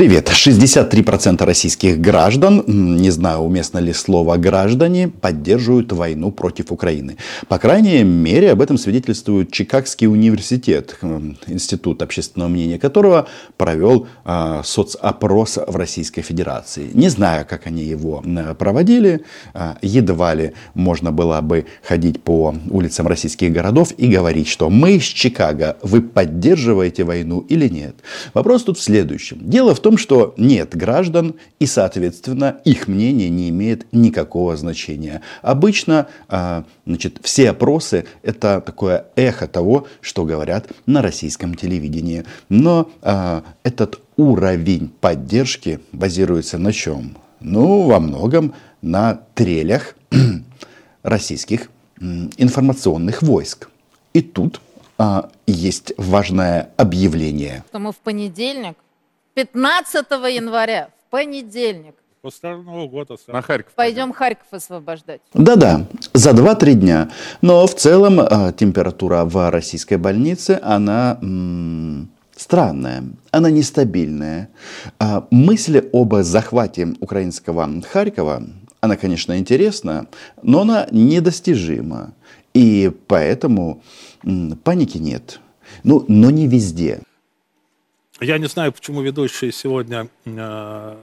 Привет. 63% российских граждан, не знаю, уместно ли слово «граждане», поддерживают войну против Украины. По крайней мере, об этом свидетельствует Чикагский университет, институт общественного мнения которого провел э, соцопрос в Российской Федерации. Не знаю, как они его проводили. Э, едва ли можно было бы ходить по улицам российских городов и говорить, что мы из Чикаго, вы поддерживаете войну или нет. Вопрос тут в следующем. Дело в в том, что нет граждан и, соответственно, их мнение не имеет никакого значения. Обычно а, значит, все опросы – это такое эхо того, что говорят на российском телевидении. Но а, этот уровень поддержки базируется на чем? Ну, во многом на трелях российских информационных войск. И тут а, есть важное объявление. Что мы в понедельник 15 января, в понедельник, После Нового года. На Харьков. пойдем Харьков освобождать. Да-да, за 2-3 дня. Но в целом э, температура в российской больнице, она м, странная, она нестабильная. А мысль об захвате украинского Харькова, она, конечно, интересна, но она недостижима. И поэтому м, паники нет. Ну, но не везде. Я не знаю, почему ведущие сегодня э,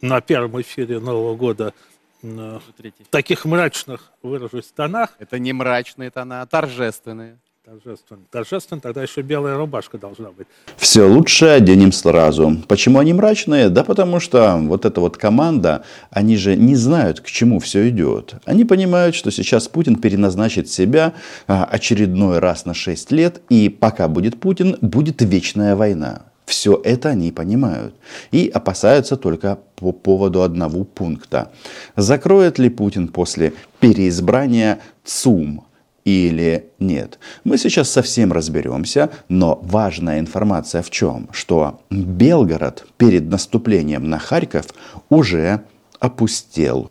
на первом эфире Нового года э, в таких мрачных, выражусь, тонах. Это не мрачные тона, а торжественные. Торжественно. Торжественно, тогда еще белая рубашка должна быть. Все лучше оденем сразу. Почему они мрачные? Да потому что вот эта вот команда, они же не знают, к чему все идет. Они понимают, что сейчас Путин переназначит себя а, очередной раз на 6 лет, и пока будет Путин, будет вечная война. Все это они понимают и опасаются только по поводу одного пункта. Закроет ли Путин после переизбрания ЦУМ или нет. Мы сейчас совсем разберемся, но важная информация в чем? Что Белгород перед наступлением на Харьков уже опустел.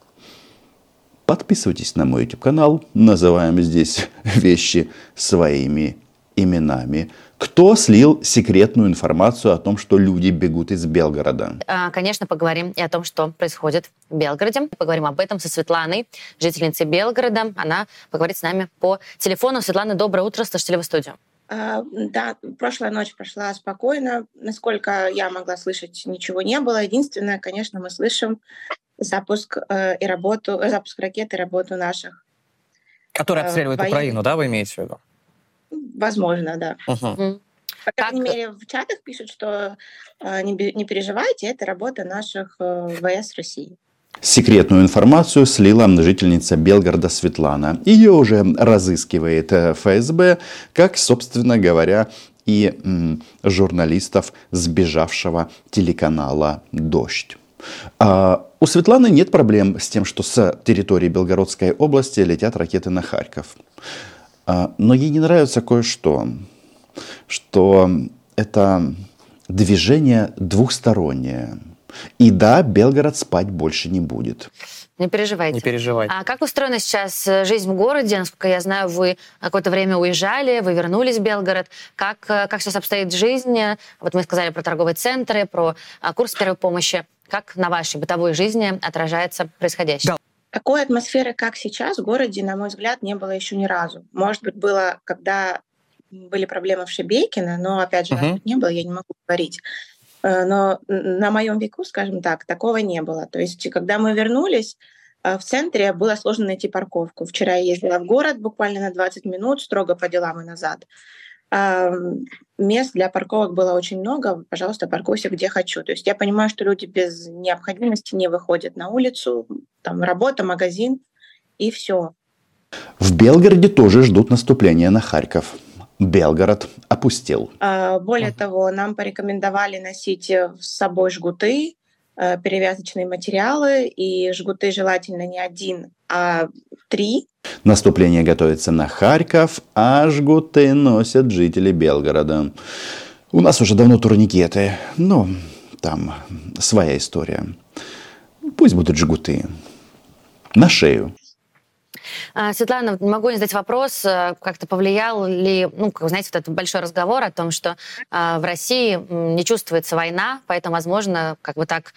Подписывайтесь на мой YouTube канал, называем здесь вещи своими именами. Кто слил секретную информацию о том, что люди бегут из Белгорода? А, конечно, поговорим и о том, что происходит в Белгороде. Поговорим об этом со Светланой, жительницей Белгорода. Она поговорит с нами по телефону. Светлана, доброе утро. Слышите ли вы студию? А, да, прошлая ночь прошла спокойно. Насколько я могла слышать, ничего не было. Единственное, конечно, мы слышим запуск э, и работу, запуск ракет и работу наших. Которые обстреливают военных. Украину, да, вы имеете в виду? Возможно, да. Угу. По крайней как... мере, в чатах пишут, что э, не, не переживайте, это работа наших э, ВС России. Секретную информацию слила жительница Белгорода Светлана. Ее уже разыскивает э, ФСБ, как, собственно говоря, и м, журналистов сбежавшего телеканала «Дождь». А у Светланы нет проблем с тем, что с территории Белгородской области летят ракеты на Харьков. А, но ей не нравится кое-что, что это движение двухстороннее. И да, Белгород спать больше не будет. Не переживайте. Не переживайте. А как устроена сейчас э, жизнь в городе? Насколько я знаю, вы какое-то время уезжали, вы вернулись в Белгород. Как, э, как сейчас обстоит жизнь? Вот мы сказали про торговые центры, про курс первой помощи. Как на вашей бытовой жизни отражается происходящее? Да. Такой атмосферы, как сейчас, в городе, на мой взгляд, не было еще ни разу. Может быть, было, когда были проблемы в Шебекино, но, опять же, uh-huh. не было, я не могу говорить. Э, но на моем веку, скажем так, такого не было. То есть, когда мы вернулись, э, в центре было сложно найти парковку. Вчера я ездила в город буквально на 20 минут, строго по делам и назад мест для парковок было очень много. Пожалуйста, паркуйся где хочу. То есть я понимаю, что люди без необходимости не выходят на улицу, там работа, магазин и все. В Белгороде тоже ждут наступления на Харьков. Белгород опустел. А, более того, нам порекомендовали носить с собой жгуты, э, перевязочные материалы, и жгуты желательно не один, а три. Наступление готовится на Харьков, а жгуты носят жители Белгорода. У нас уже давно турникеты, но там своя история. Пусть будут жгуты. На шею. А, Светлана, могу не задать вопрос, э, как-то повлиял ли, ну, как вы знаете, вот этот большой разговор о том, что э, в России не чувствуется война, поэтому, возможно, как бы так,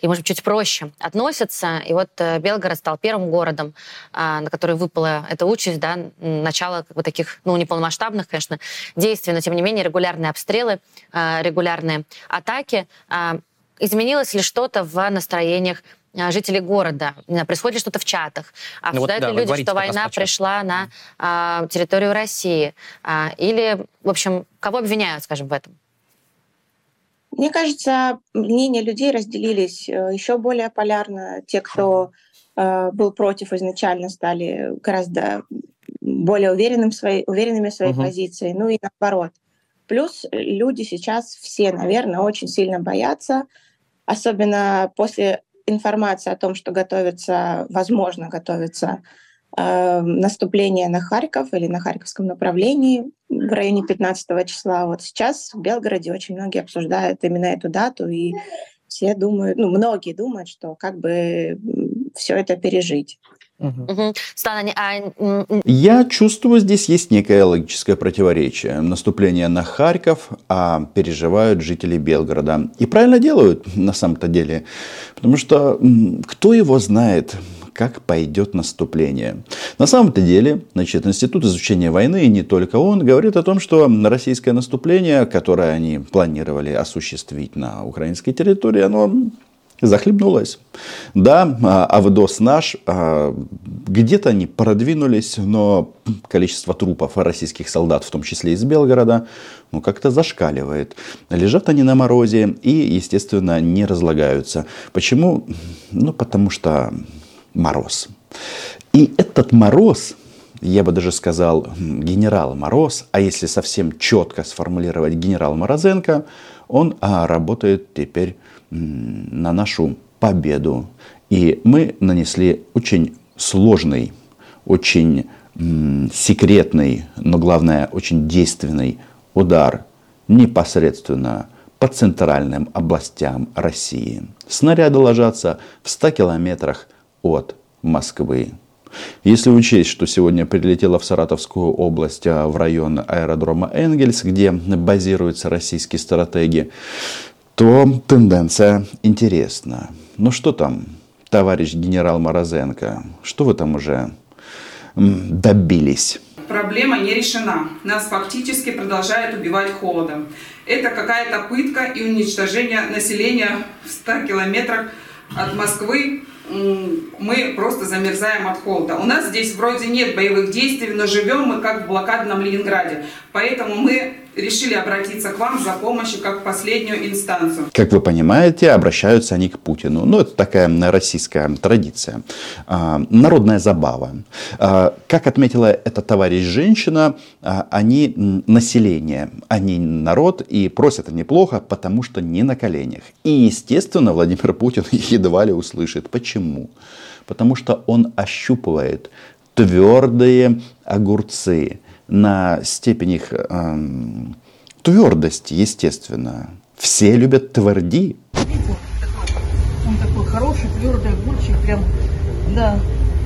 и, может быть, чуть проще относятся. И вот э, Белгород стал первым городом, э, на который выпала эта участь, да, начало как бы таких, ну, неполномасштабных, конечно, действий, но, тем не менее, регулярные обстрелы, регулярные атаки. Изменилось ли что-то в настроениях а, жителей города, происходит что-то в чатах, обсуждают ну вот, да, ли люди, что война пришла на а, территорию России, а, или, в общем, кого обвиняют, скажем, в этом? Мне кажется, мнения людей разделились э, еще более полярно. Те, кто э, был против изначально, стали гораздо более уверенным в своей, уверенными в своей угу. позиции, ну и наоборот. Плюс люди сейчас все, наверное, очень сильно боятся, особенно после информация о том, что готовится, возможно, готовится э, наступление на Харьков или на Харьковском направлении в районе 15 числа. Вот сейчас в Белгороде очень многие обсуждают именно эту дату, и все думают, ну, многие думают, что как бы все это пережить. Угу. А, Я чувствую, здесь есть некое логическое противоречие. Наступление на Харьков, а переживают жители Белгорода. И правильно делают на самом-то деле. Потому что кто его знает, как пойдет наступление. На самом-то деле, значит, Институт изучения войны, и не только он, говорит о том, что российское наступление, которое они планировали осуществить на украинской территории, оно захлебнулась. Да, а, Авдос наш, а, где-то они продвинулись, но количество трупов российских солдат, в том числе из Белгорода, ну, как-то зашкаливает. Лежат они на морозе и, естественно, не разлагаются. Почему? Ну, потому что мороз. И этот мороз, я бы даже сказал генерал Мороз, а если совсем четко сформулировать генерал Морозенко, он а, работает теперь на нашу победу. И мы нанесли очень сложный, очень секретный, но главное, очень действенный удар непосредственно по центральным областям России. Снаряды ложатся в 100 километрах от Москвы. Если учесть, что сегодня прилетела в Саратовскую область, а в район аэродрома Энгельс, где базируются российские стратеги, то тенденция интересна. Ну что там, товарищ генерал Морозенко, что вы там уже добились? Проблема не решена. Нас фактически продолжают убивать холодом. Это какая-то пытка и уничтожение населения в 100 километрах от Москвы. Мы просто замерзаем от холода. У нас здесь вроде нет боевых действий, но живем мы как в блокадном Ленинграде. Поэтому мы решили обратиться к вам за помощью как последнюю инстанцию. Как вы понимаете, обращаются они к Путину. Ну, это такая российская традиция. А, народная забава. А, как отметила эта товарищ женщина, а, они население, они народ, и просят они плохо, потому что не на коленях. И, естественно, Владимир Путин едва ли услышит. Почему? Потому что он ощупывает твердые огурцы на степень их эм, твердости, естественно. Все любят тверди. Он такой хороший, твердый огурчик, прям, да.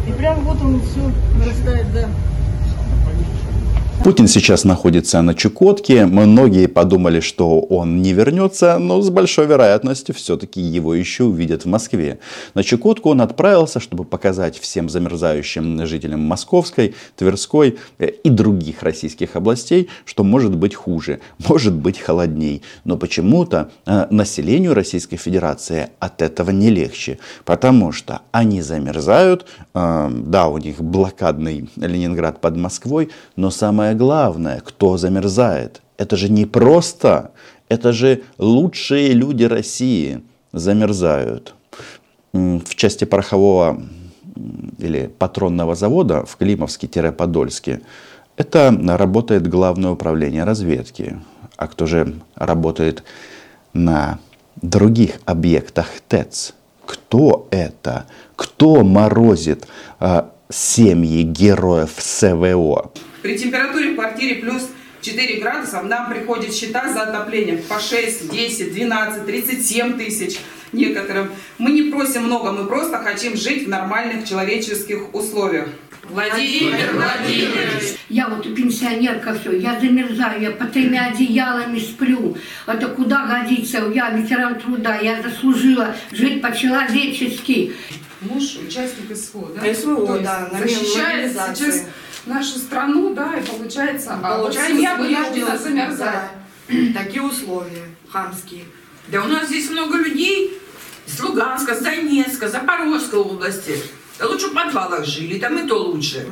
И прям вот он все вырастает, да. Путин сейчас находится на Чукотке. Многие подумали, что он не вернется, но с большой вероятностью все-таки его еще увидят в Москве. На Чукотку он отправился, чтобы показать всем замерзающим жителям Московской, Тверской э, и других российских областей, что может быть хуже, может быть холодней. Но почему-то э, населению Российской Федерации от этого не легче, потому что они замерзают, э, да, у них блокадный Ленинград под Москвой, но самое главное, кто замерзает. Это же не просто, это же лучшие люди России замерзают. В части порохового или патронного завода в Климовске-Подольске это работает Главное управление разведки. А кто же работает на других объектах ТЭЦ? Кто это? Кто морозит э, семьи героев СВО? При температуре в квартире плюс 4 градуса, нам приходят счета за отопление по 6, 10, 12, 37 тысяч некоторым. Мы не просим много, мы просто хотим жить в нормальных человеческих условиях. Владимир Владимирович. Я вот пенсионерка все, я замерзаю, я по тремя одеялами сплю. Это куда годится? Я ветеран труда, я заслужила жить по-человечески. Муж участник СВО, да? СВО, да, защищает сейчас нашу страну, да, и получается, а вот семья вынуждена замерзать. Такие условия хамские. Да у нас здесь много людей с Луганска, с Донецка, Запорожской области. Да лучше в подвалах жили, там и то лучше.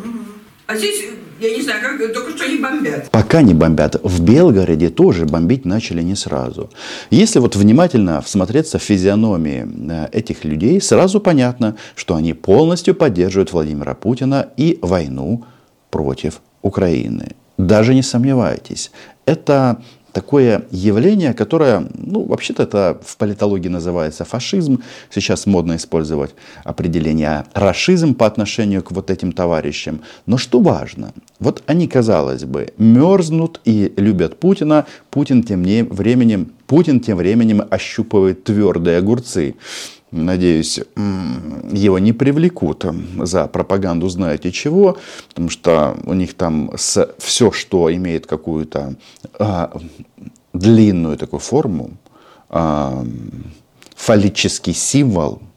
А здесь, я не знаю, как только что не бомбят. Пока не бомбят. В Белгороде тоже бомбить начали не сразу. Если вот внимательно всмотреться в физиономии э, этих людей, сразу понятно, что они полностью поддерживают Владимира Путина и войну против Украины. Даже не сомневайтесь. Это такое явление, которое, ну, вообще-то это в политологии называется фашизм. Сейчас модно использовать определение рашизм по отношению к вот этим товарищам. Но что важно, вот они, казалось бы, мерзнут и любят Путина. Путин тем временем, Путин тем временем ощупывает твердые огурцы. Надеюсь, его не привлекут за пропаганду знаете чего, потому что у них там с, все, что имеет какую-то а, длинную такую форму, а, фаллический символ –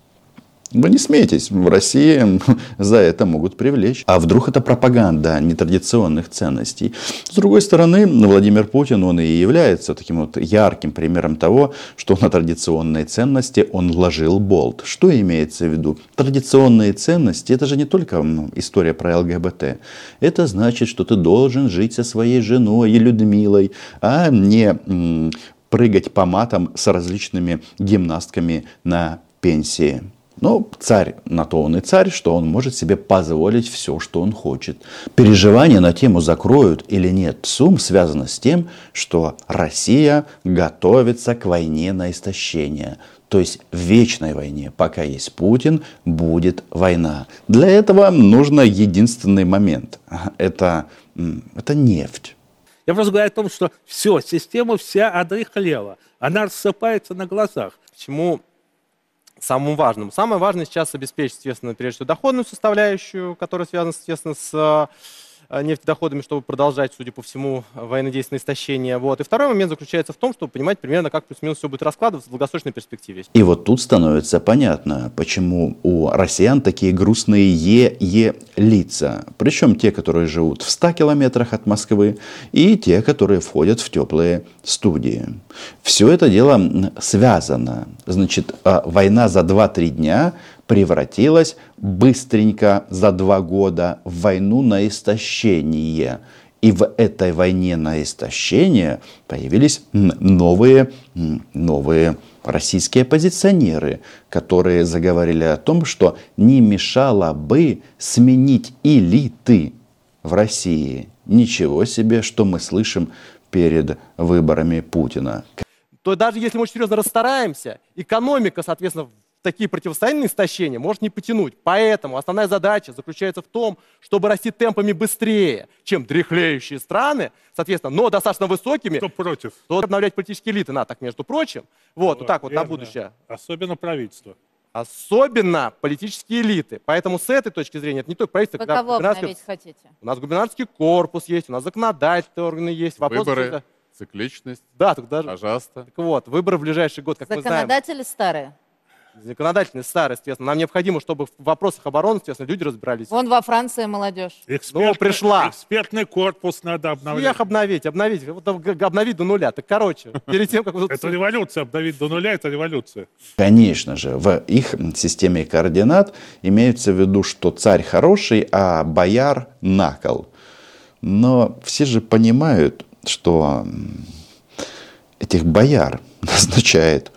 вы не смейтесь, в России за это могут привлечь. А вдруг это пропаганда нетрадиционных ценностей? С другой стороны, Владимир Путин, он и является таким вот ярким примером того, что на традиционные ценности он вложил болт. Что имеется в виду? Традиционные ценности, это же не только история про ЛГБТ. Это значит, что ты должен жить со своей женой и Людмилой, а не прыгать по матам с различными гимнастками на пенсии. Но царь на то он и царь, что он может себе позволить все, что он хочет. Переживания на тему закроют или нет ЦУМ связано с тем, что Россия готовится к войне на истощение. То есть в вечной войне, пока есть Путин, будет война. Для этого нужно единственный момент. Это, это нефть. Я просто говорю о том, что все, система вся одрыхлела. Она рассыпается на глазах. Почему самым важным. Самое важное сейчас обеспечить, естественно, прежде всего, доходную составляющую, которая связана, естественно, с Э, нефтедоходами, чтобы продолжать, судя по всему, военно-действенное истощение. Вот. И второй момент заключается в том, чтобы понимать примерно, как плюс-минус все будет раскладываться в долгосрочной перспективе. И вот тут становится понятно, почему у россиян такие грустные е-е лица. Причем те, которые живут в 100 километрах от Москвы, и те, которые входят в теплые студии. Все это дело связано. Значит, а, война за 2-3 дня превратилась быстренько за два года в войну на истощение. И в этой войне на истощение появились новые, новые российские оппозиционеры, которые заговорили о том, что не мешало бы сменить элиты в России. Ничего себе, что мы слышим перед выборами Путина. То даже если мы очень серьезно расстараемся, экономика, соответственно, такие противостояния истощения может не потянуть. Поэтому основная задача заключается в том, чтобы расти темпами быстрее, чем дряхлеющие страны, соответственно, но достаточно высокими. Кто против? То обновлять политические элиты надо, так между прочим. Вот, вот так вот на будущее. Особенно правительство. Особенно политические элиты. Поэтому с этой точки зрения это не только правительство. Вы кого обновить хотите? У нас губернаторский корпус есть, у нас законодательные органы есть. Вопрос Выборы, цикличность. Да, так даже. Пожалуйста. Так вот, выборы в ближайший год, как мы знаем. Законодатели старые законодательный старый, естественно. Нам необходимо, чтобы в вопросах обороны, естественно, люди разбирались. Вон во Франции молодежь. Экспертный, ну, пришла. Экспертный корпус надо обновлять. Всех обновить, обновить. Вот, обновить до нуля. Так, короче, перед тем, как... Это революция, обновить до нуля, это революция. Конечно же, в их системе координат имеется в виду, что царь хороший, а бояр накол. Но все же понимают, что этих бояр назначает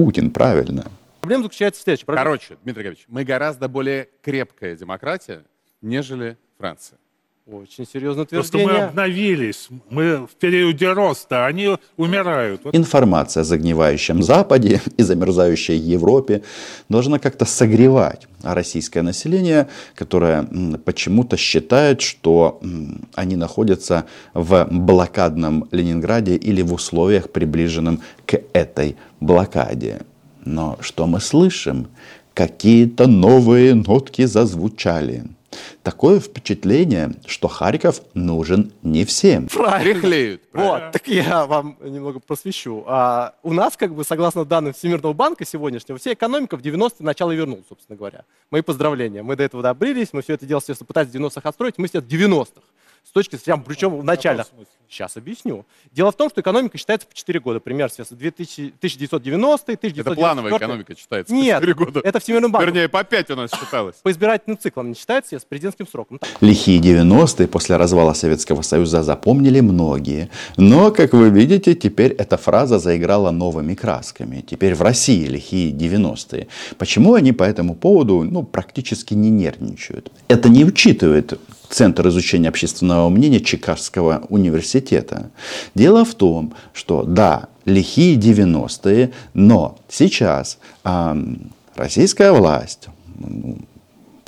Путин, правильно. Проблема заключается в следующем. Короче, Дмитрий Григорьевич, мы гораздо более крепкая демократия, нежели Франция. Очень серьезное утверждение. Просто мы обновились, мы в периоде роста, они умирают. Информация о загнивающем Западе и замерзающей Европе должна как-то согревать российское население, которое почему-то считает, что они находятся в блокадном Ленинграде или в условиях, приближенном к этой блокаде. Но что мы слышим? Какие-то новые нотки зазвучали. Такое впечатление, что Харьков нужен не всем. Правильно. Вот, так я вам немного просвещу. А, у нас, как бы, согласно данным Всемирного банка сегодняшнего, вся экономика в 90-е начало вернулась, собственно говоря. Мои поздравления. Мы до этого добрились, мы все это дело, естественно, пытались в 90-х отстроить, мы сейчас в 90-х. С точки зрения, причем в начале. Сейчас объясню. Дело в том, что экономика считается по 4 года. Пример, 2000, 1990 1994 Это плановая экономика считается Нет, по 4 года. это Всемирный банк. Вернее, по 5 у нас считалось. По избирательным циклам не считается, с президентским сроком. Лихие 90-е после развала Советского Союза запомнили многие. Но, как вы видите, теперь эта фраза заиграла новыми красками. Теперь в России лихие 90-е. Почему они по этому поводу ну, практически не нервничают? Это не учитывает Центр изучения общественного мнения Чикагского университета. Дело в том, что да, лихие 90-е, но сейчас э, российская власть, ну,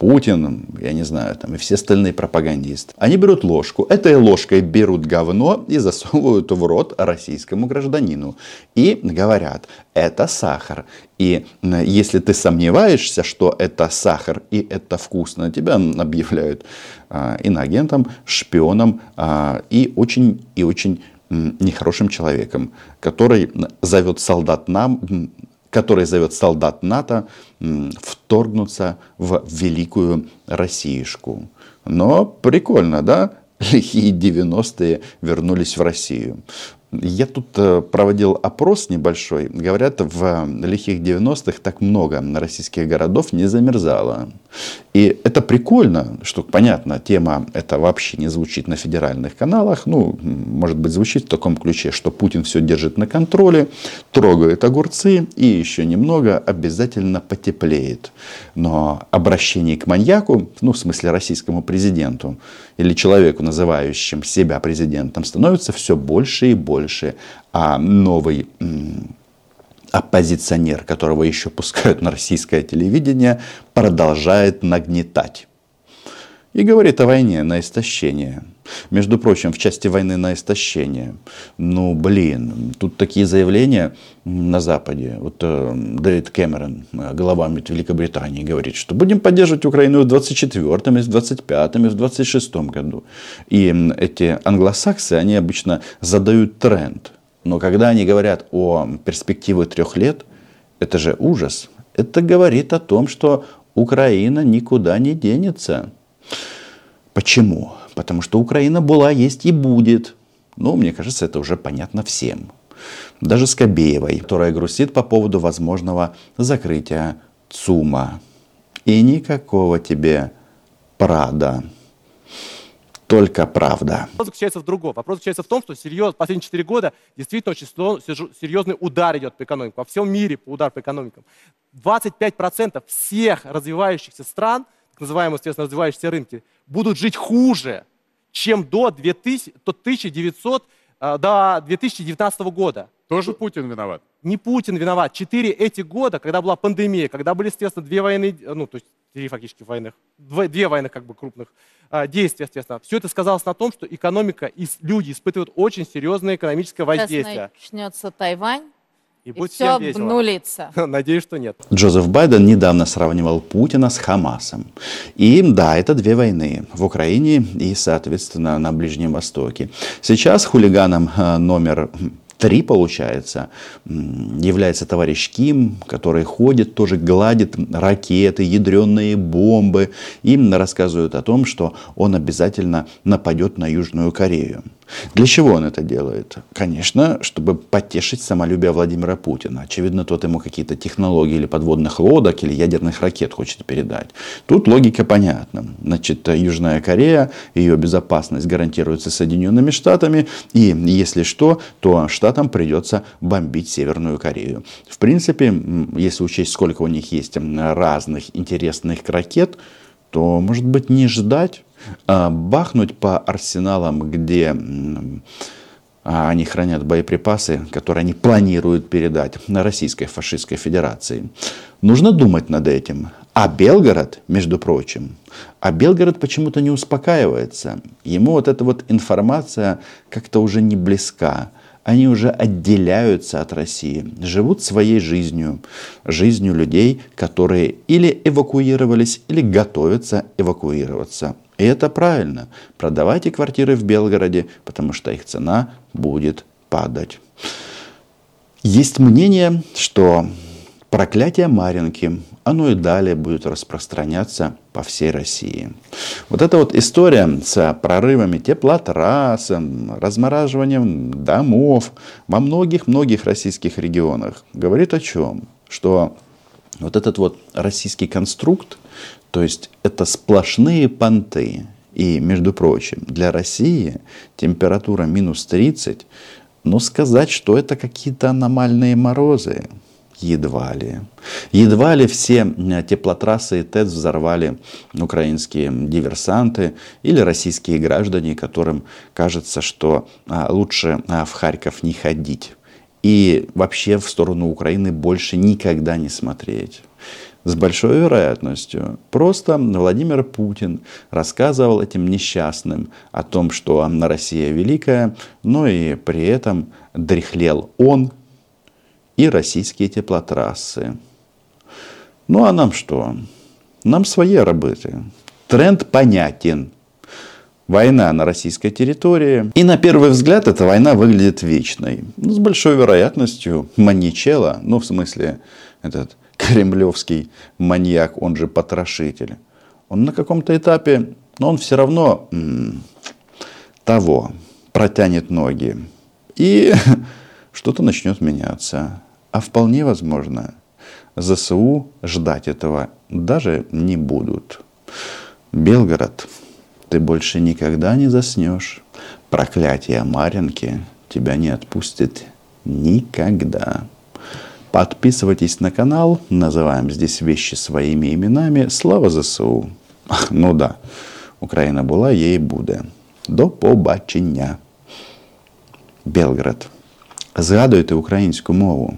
Путин, я не знаю, там и все остальные пропагандисты. Они берут ложку, этой ложкой берут говно и засовывают в рот российскому гражданину. И говорят, это сахар. И если ты сомневаешься, что это сахар и это вкусно, тебя объявляют а, иноагентом, шпионом а, и очень и очень нехорошим человеком, который зовет солдат нам который зовет солдат НАТО вторгнуться в великую Россиюшку. Но прикольно, да? Лихие 90-е вернулись в Россию. Я тут э, проводил опрос небольшой. Говорят, в лихих 90-х так много российских городов не замерзало. И это прикольно, что, понятно, тема это вообще не звучит на федеральных каналах. Ну, может быть, звучит в таком ключе, что Путин все держит на контроле, трогает огурцы и еще немного обязательно потеплеет. Но обращение к маньяку, ну, в смысле российскому президенту или человеку, называющим себя президентом, становится все больше и больше. А новый оппозиционер, которого еще пускают на российское телевидение, продолжает нагнетать. И говорит о войне на истощение. Между прочим, в части войны на истощение. Ну, блин, тут такие заявления на Западе. Вот э, Дэвид Кэмерон, э, глава Великобритании, говорит, что будем поддерживать Украину в 24-м, в 25-м, в 26-м году. И эти англосаксы, они обычно задают тренд – но когда они говорят о перспективе трех лет, это же ужас. Это говорит о том, что Украина никуда не денется. Почему? Потому что Украина была, есть и будет. Ну, мне кажется, это уже понятно всем. Даже Скобеевой, которая грустит по поводу возможного закрытия ЦУМа. И никакого тебе Прада только правда. Вопрос заключается в другом. Вопрос заключается в том, что серьез, последние 4 года действительно очень серьезный удар идет по экономике. Во всем мире удар по экономикам. 25% всех развивающихся стран, называемые, естественно, развивающиеся рынки, будут жить хуже, чем до, 2000, до 1900 а, до 2019 года. Тоже Путин виноват? Не Путин виноват. Четыре эти года, когда была пандемия, когда были, естественно, две войны, ну, то есть три фактически войны, две войны как бы крупных а, действий, естественно. Все это сказалось на том, что экономика и люди испытывают очень серьезное экономическое воздействие. Сейчас начнется Тайвань, и, и будет все всем обнулится. Надеюсь, что нет. Джозеф Байден недавно сравнивал Путина с Хамасом. И да, это две войны в Украине и, соответственно, на Ближнем Востоке. Сейчас хулиганом э, номер три, получается, является товарищ Ким, который ходит, тоже гладит ракеты, ядреные бомбы. Им рассказывают о том, что он обязательно нападет на Южную Корею. Для чего он это делает? Конечно, чтобы потешить самолюбие Владимира Путина. Очевидно, тот ему какие-то технологии или подводных лодок, или ядерных ракет хочет передать. Тут логика понятна. Значит, Южная Корея, ее безопасность гарантируется Соединенными Штатами, и если что, то Штатам придется бомбить Северную Корею. В принципе, если учесть, сколько у них есть разных интересных ракет, то, может быть, не ждать, а бахнуть по арсеналам, где а они хранят боеприпасы, которые они планируют передать на Российской фашистской Федерации. Нужно думать над этим. А Белгород, между прочим, а Белгород почему-то не успокаивается. Ему вот эта вот информация как-то уже не близка. Они уже отделяются от России, живут своей жизнью, жизнью людей, которые или эвакуировались, или готовятся эвакуироваться. И это правильно. Продавайте квартиры в Белгороде, потому что их цена будет падать. Есть мнение, что проклятие Маринки, оно и далее будет распространяться по всей России. Вот эта вот история с прорывами теплотрасс, размораживанием домов во многих-многих российских регионах говорит о чем? Что вот этот вот российский конструкт, то есть это сплошные понты. И, между прочим, для России температура минус 30, но сказать, что это какие-то аномальные морозы, едва ли. Едва ли все теплотрассы и ТЭЦ взорвали украинские диверсанты или российские граждане, которым кажется, что а, лучше а, в Харьков не ходить. И вообще в сторону Украины больше никогда не смотреть с большой вероятностью. Просто Владимир Путин рассказывал этим несчастным о том, что Россия великая, но и при этом дряхлел он и российские теплотрассы. Ну а нам что? Нам свои работы. Тренд понятен. Война на российской территории. И на первый взгляд эта война выглядит вечной. Ну, с большой вероятностью маньячела, ну в смысле этот кремлевский маньяк, он же потрошитель, он на каком-то этапе, но он все равно м- того, протянет ноги. И что-то начнет меняться. А вполне возможно, ЗСУ ждать этого даже не будут. Белгород, ты больше никогда не заснешь. Проклятие Маринки тебя не отпустит никогда. Подписывайтесь на канал, называем здесь вещи своими именами. Слава ЗСУ! Ну да, Україна була, є і буде. До побачення. Белград. Згадуйте українську мову.